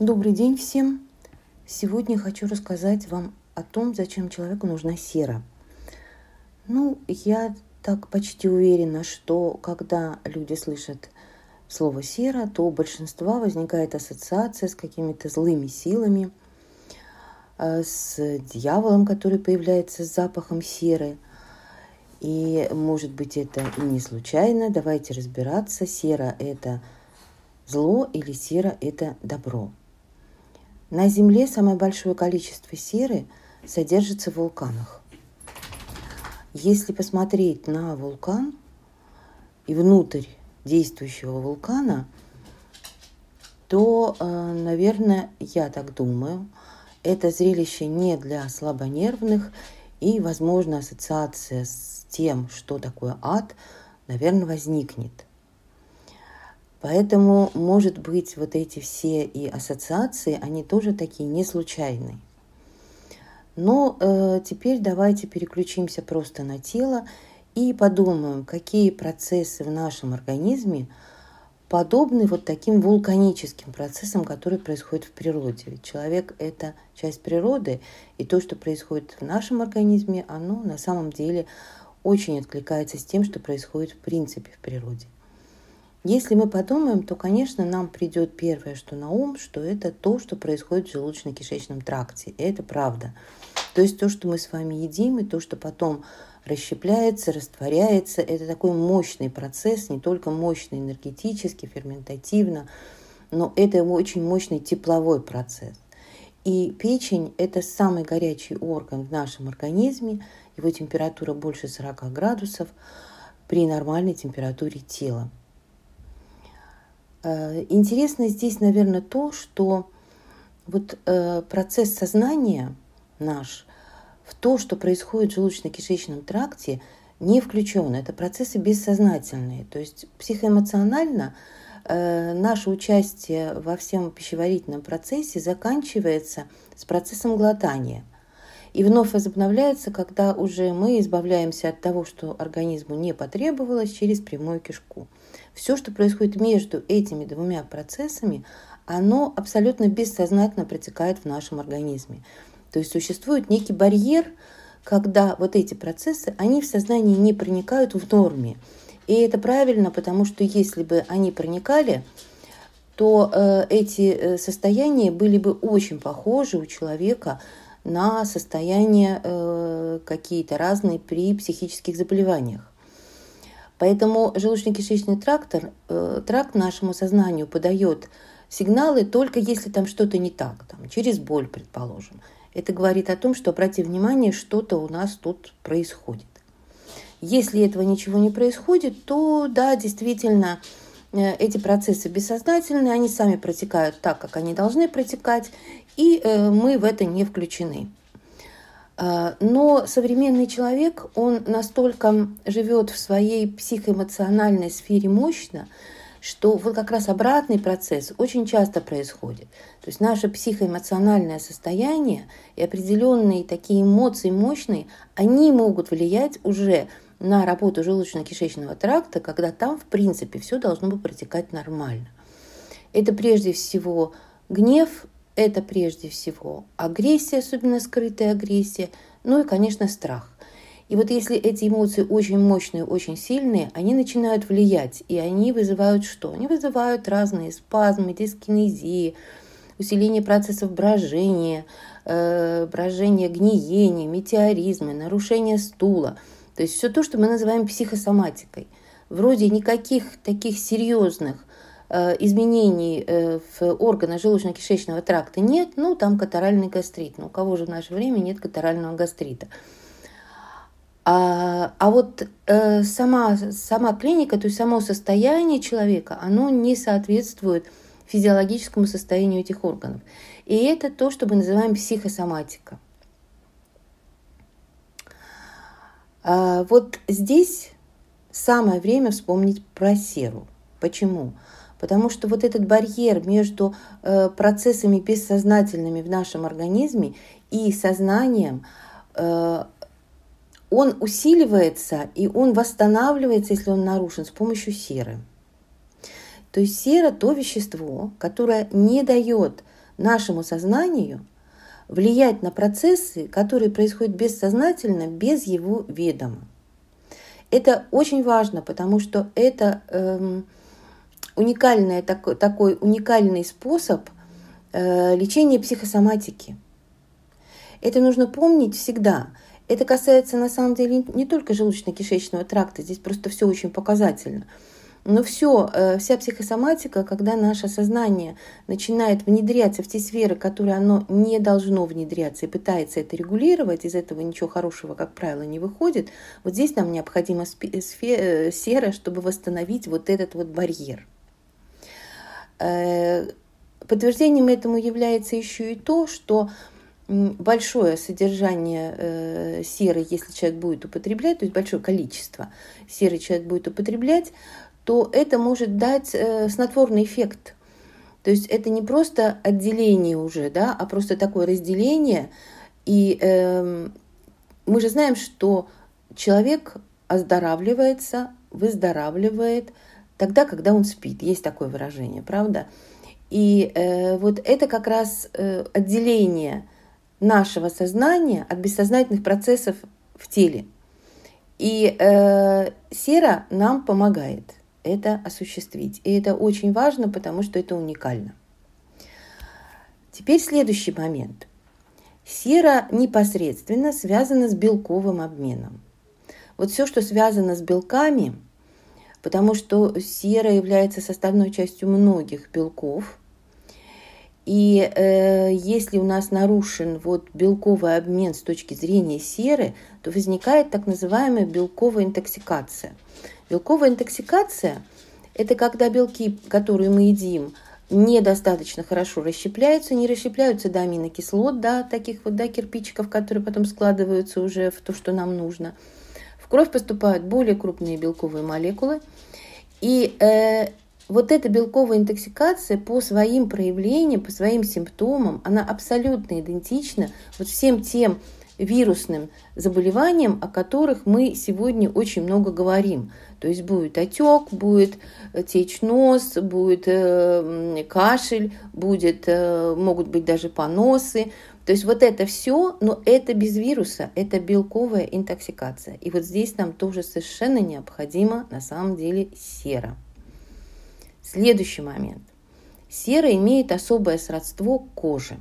Добрый день всем! Сегодня хочу рассказать вам о том, зачем человеку нужна сера. Ну, я так почти уверена, что когда люди слышат слово сера, то у большинства возникает ассоциация с какими-то злыми силами, э, с дьяволом, который появляется с запахом серы. И, может быть, это и не случайно. Давайте разбираться. Сера – это зло или сера – это добро. На Земле самое большое количество серы содержится в вулканах. Если посмотреть на вулкан и внутрь действующего вулкана, то, э, наверное, я так думаю, это зрелище не для слабонервных, и, возможно, ассоциация с тем, что такое ад, наверное, возникнет. Поэтому, может быть, вот эти все и ассоциации, они тоже такие не случайные. Но э, теперь давайте переключимся просто на тело и подумаем, какие процессы в нашем организме подобны вот таким вулканическим процессам, которые происходят в природе. Ведь человек – это часть природы, и то, что происходит в нашем организме, оно на самом деле очень откликается с тем, что происходит в принципе в природе. Если мы подумаем, то, конечно, нам придет первое, что на ум, что это то, что происходит в желудочно-кишечном тракте. И это правда. То есть то, что мы с вами едим, и то, что потом расщепляется, растворяется, это такой мощный процесс, не только мощный энергетически, ферментативно, но это очень мощный тепловой процесс. И печень – это самый горячий орган в нашем организме, его температура больше 40 градусов при нормальной температуре тела. Э, интересно здесь, наверное, то, что вот э, процесс сознания наш в то, что происходит в желудочно-кишечном тракте, не включен. Это процессы бессознательные. То есть психоэмоционально э, наше участие во всем пищеварительном процессе заканчивается с процессом глотания. И вновь возобновляется, когда уже мы избавляемся от того, что организму не потребовалось, через прямую кишку. Все, что происходит между этими двумя процессами, оно абсолютно бессознательно протекает в нашем организме. То есть существует некий барьер, когда вот эти процессы, они в сознании не проникают в норме. И это правильно, потому что если бы они проникали, то э, эти э, состояния были бы очень похожи у человека на состояния э, какие-то разные при психических заболеваниях. Поэтому желудочно-кишечный трактор, э, тракт нашему сознанию подает сигналы только если там что-то не так, там, через боль, предположим. Это говорит о том, что, обрати внимание, что-то у нас тут происходит. Если этого ничего не происходит, то да, действительно, э, эти процессы бессознательные, они сами протекают так, как они должны протекать, и э, мы в это не включены. А, но современный человек, он настолько живет в своей психоэмоциональной сфере мощно, что вот как раз обратный процесс очень часто происходит. То есть наше психоэмоциональное состояние и определенные такие эмоции мощные, они могут влиять уже на работу желудочно-кишечного тракта, когда там, в принципе, все должно бы протекать нормально. Это прежде всего гнев, это прежде всего агрессия, особенно скрытая агрессия, ну и, конечно, страх. И вот если эти эмоции очень мощные, очень сильные, они начинают влиять, и они вызывают что? Они вызывают разные спазмы, дискинезии, усиление процессов брожения, э, брожения, гниения, метеоризмы, нарушение стула. То есть все то, что мы называем психосоматикой. Вроде никаких таких серьезных изменений э, в органах желудочно-кишечного тракта нет, ну, там катаральный гастрит. Ну, у кого же в наше время нет катарального гастрита? А, а вот э, сама, сама клиника, то есть само состояние человека, оно не соответствует физиологическому состоянию этих органов. И это то, что мы называем психосоматика. А, вот здесь самое время вспомнить про серу. Почему? Потому что вот этот барьер между э, процессами бессознательными в нашем организме и сознанием, э, он усиливается и он восстанавливается, если он нарушен, с помощью серы. То есть сера – то вещество, которое не дает нашему сознанию влиять на процессы, которые происходят бессознательно, без его ведома. Это очень важно, потому что это эм, уникальный, такой, такой уникальный способ э, лечения психосоматики. Это нужно помнить всегда. Это касается на самом деле не только желудочно-кишечного тракта, здесь просто все очень показательно. Но все, э, вся психосоматика, когда наше сознание начинает внедряться в те сферы, которые оно не должно внедряться, и пытается это регулировать, из этого ничего хорошего, как правило, не выходит, вот здесь нам необходима э, сфера, чтобы восстановить вот этот вот барьер. Э, подтверждением этому является еще и то, что большое содержание серы, если человек будет употреблять, то есть большое количество серы человек будет употреблять, то это может дать э, снотворный эффект. То есть это не просто отделение уже, да, а просто такое разделение. И э, мы же знаем, что человек оздоравливается, выздоравливает тогда, когда он спит. Есть такое выражение, правда? И э, вот это как раз э, отделение нашего сознания от бессознательных процессов в теле. И э, сера нам помогает это осуществить. И это очень важно, потому что это уникально. Теперь следующий момент. Сера непосредственно связана с белковым обменом. Вот все, что связано с белками, потому что сера является составной частью многих белков, и э, если у нас нарушен вот белковый обмен с точки зрения серы, то возникает так называемая белковая интоксикация – Белковая интоксикация – это когда белки, которые мы едим, недостаточно хорошо расщепляются, не расщепляются до аминокислот, да, таких вот да, кирпичиков, которые потом складываются уже в то, что нам нужно. Кровь поступают более крупные белковые молекулы. И э, вот эта белковая интоксикация по своим проявлениям, по своим симптомам, она абсолютно идентична вот всем тем вирусным заболеваниям, о которых мы сегодня очень много говорим. То есть будет отек, будет э, течь нос, будет э, кашель, будет, э, могут быть даже поносы. То есть вот это все, но это без вируса, это белковая интоксикация. И вот здесь нам тоже совершенно необходимо на самом деле сера. Следующий момент. Сера имеет особое сродство к коже.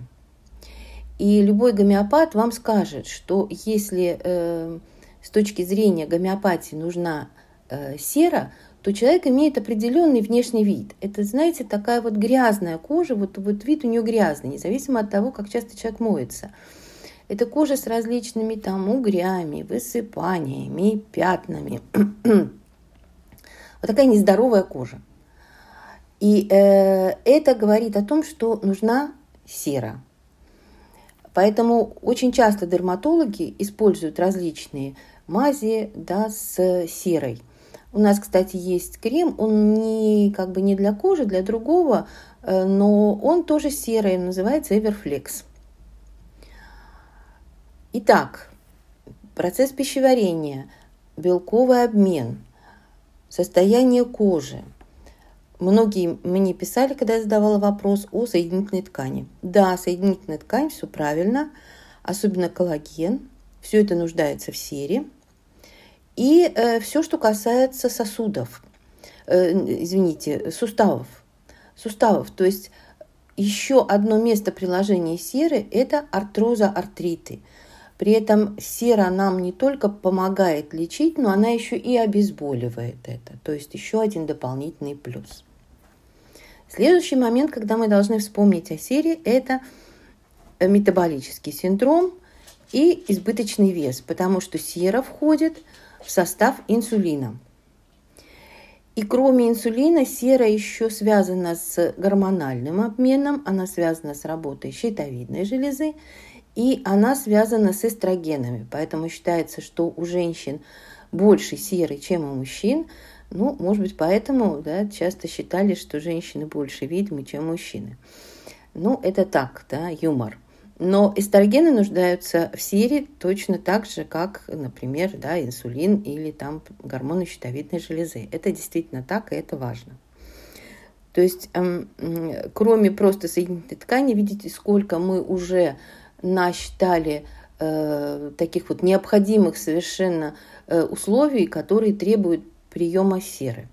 И любой гомеопат вам скажет, что если э, с точки зрения гомеопатии нужна э, сера, то человек имеет определенный внешний вид. Это, знаете, такая вот грязная кожа, вот, вот вид у нее грязный, независимо от того, как часто человек моется. Это кожа с различными там угрями, высыпаниями, пятнами. вот такая нездоровая кожа. И э, это говорит о том, что нужна сера. Поэтому очень часто дерматологи используют различные мази да, с серой. У нас, кстати, есть крем, он не, как бы не для кожи, для другого, э, но он тоже серый, называется Everflex. Итак, процесс пищеварения, белковый обмен, состояние кожи – Многие мне писали, когда я задавала вопрос о соединительной ткани. Да, соединительная ткань, все правильно, особенно коллаген. Все это нуждается в сере. И э, все, что касается сосудов, э, извините, суставов. Суставов, то есть еще одно место приложения серы – это артроза артриты. При этом сера нам не только помогает лечить, но она еще и обезболивает это. То есть еще один дополнительный плюс. Следующий момент, когда мы должны вспомнить о сере, это метаболический синдром и избыточный вес, потому что сера входит в состав инсулина. И кроме инсулина, сера еще связана с гормональным обменом, она связана с работой щитовидной железы, и она связана с эстрогенами. Поэтому считается, что у женщин больше серы, чем у мужчин, ну, может быть, поэтому да, часто считали, что женщины больше ведьмы, чем мужчины. Ну, это так, да, юмор. Но эстрогены нуждаются в сере точно так же, как, например, да, инсулин или там гормоны щитовидной железы. Это действительно так, и это важно. То есть, эм, кроме просто соединительной ткани, видите, сколько мы уже насчитали э, таких вот необходимых совершенно э, условий, которые требуют приема серы.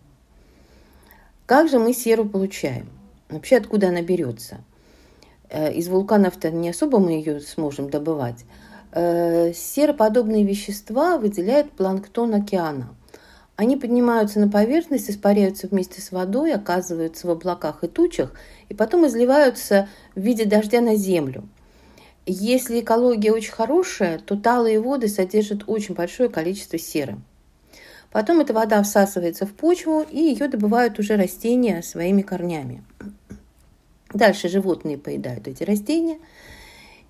Как же мы серу получаем? Вообще, откуда она берется? Э, из вулканов-то не особо мы ее сможем добывать. Э, сероподобные вещества выделяет планктон океана. Они поднимаются на поверхность, испаряются вместе с водой, оказываются в облаках и тучах, и потом изливаются в виде дождя на землю. Если экология очень хорошая, то талые воды содержат очень большое количество серы. Потом эта вода всасывается в почву, и ее добывают уже растения своими корнями. Дальше животные поедают эти растения.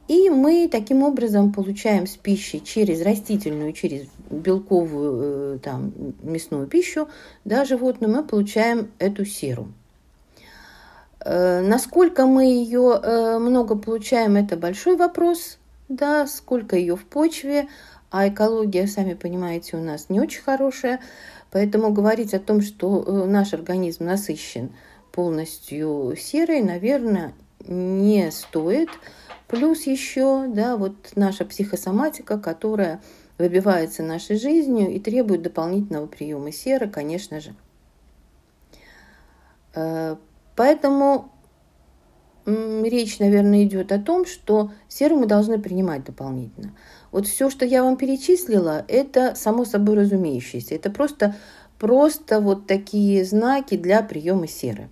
И мы таким образом получаем с пищей через растительную, через белковую, э, там, мясную пищу, да, животную, мы получаем эту серу. Э, насколько мы ее э, много получаем, это большой вопрос, да, сколько ее в почве, а экология, сами понимаете, у нас не очень хорошая, поэтому говорить о том, что наш организм насыщен полностью серой, наверное, не стоит. Плюс еще, да, вот наша психосоматика, которая выбивается нашей жизнью и требует дополнительного приема серы, конечно же. Э, поэтому речь, наверное, идет о том, что серу мы должны принимать дополнительно. Вот все, что я вам перечислила, это само собой разумеющееся. Это просто, просто вот такие знаки для приема серы.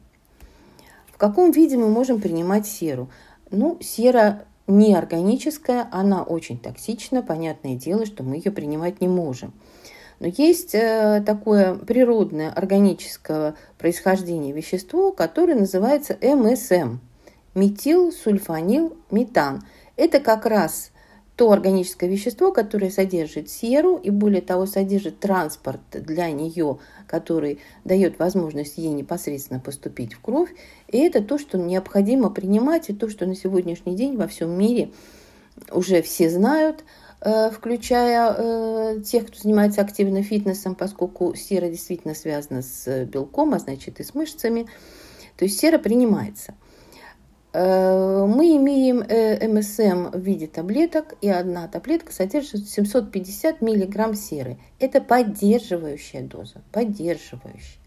Каком виде мы можем принимать серу? Ну, сера неорганическая, она очень токсична, понятное дело, что мы ее принимать не можем. Но есть э, такое природное органического происхождения вещество, которое называется МСМ – метилсульфанил метан. Это как раз то органическое вещество, которое содержит серу и более того содержит транспорт для нее, который дает возможность ей непосредственно поступить в кровь. И это то, что необходимо принимать, и то, что на сегодняшний день во всем мире уже все знают, э, включая э, тех, кто занимается активно фитнесом, поскольку сера действительно связана с белком, а значит и с мышцами. То есть сера принимается. Э, мы имеем э, МСМ в виде таблеток, и одна таблетка содержит 750 мг серы. Это поддерживающая доза, поддерживающая.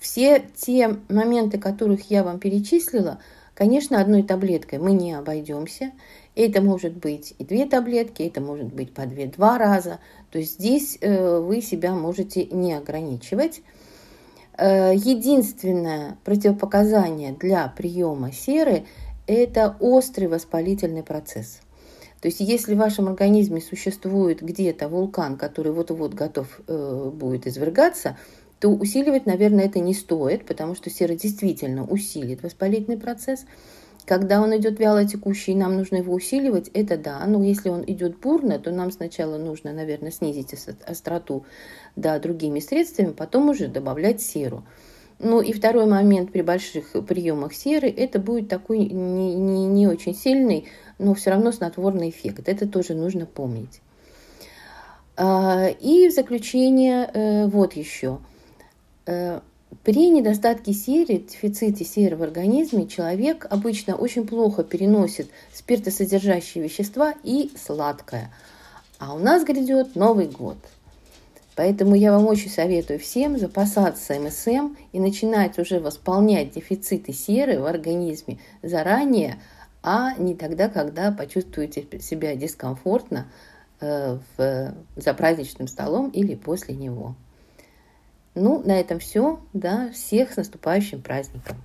Все те моменты, которых я вам перечислила, конечно, одной таблеткой мы не обойдемся. Это может быть и две таблетки, это может быть по две-два раза. То есть здесь э, вы себя можете не ограничивать. Э, единственное противопоказание для приема серы – это острый воспалительный процесс. То есть если в вашем организме существует где-то вулкан, который вот-вот готов э, будет извергаться, то усиливать, наверное, это не стоит, потому что сера действительно усилит воспалительный процесс – когда он идет вяло текущий, нам нужно его усиливать, это да. Но если он идет бурно, то нам сначала нужно, наверное, снизить остроту да, другими средствами, потом уже добавлять серу. Ну и второй момент при больших приемах серы, это будет такой не, не, не очень сильный, но все равно снотворный эффект. Это тоже нужно помнить. А, и в заключение э, вот еще. При недостатке серы, дефиците серы в организме, человек обычно очень плохо переносит спиртосодержащие вещества и сладкое. А у нас грядет Новый год. Поэтому я вам очень советую всем запасаться МСМ и начинать уже восполнять дефициты серы в организме заранее, а не тогда, когда почувствуете себя дискомфортно э, в, за праздничным столом или после него. Ну, на этом все. Да, всех с наступающим праздником.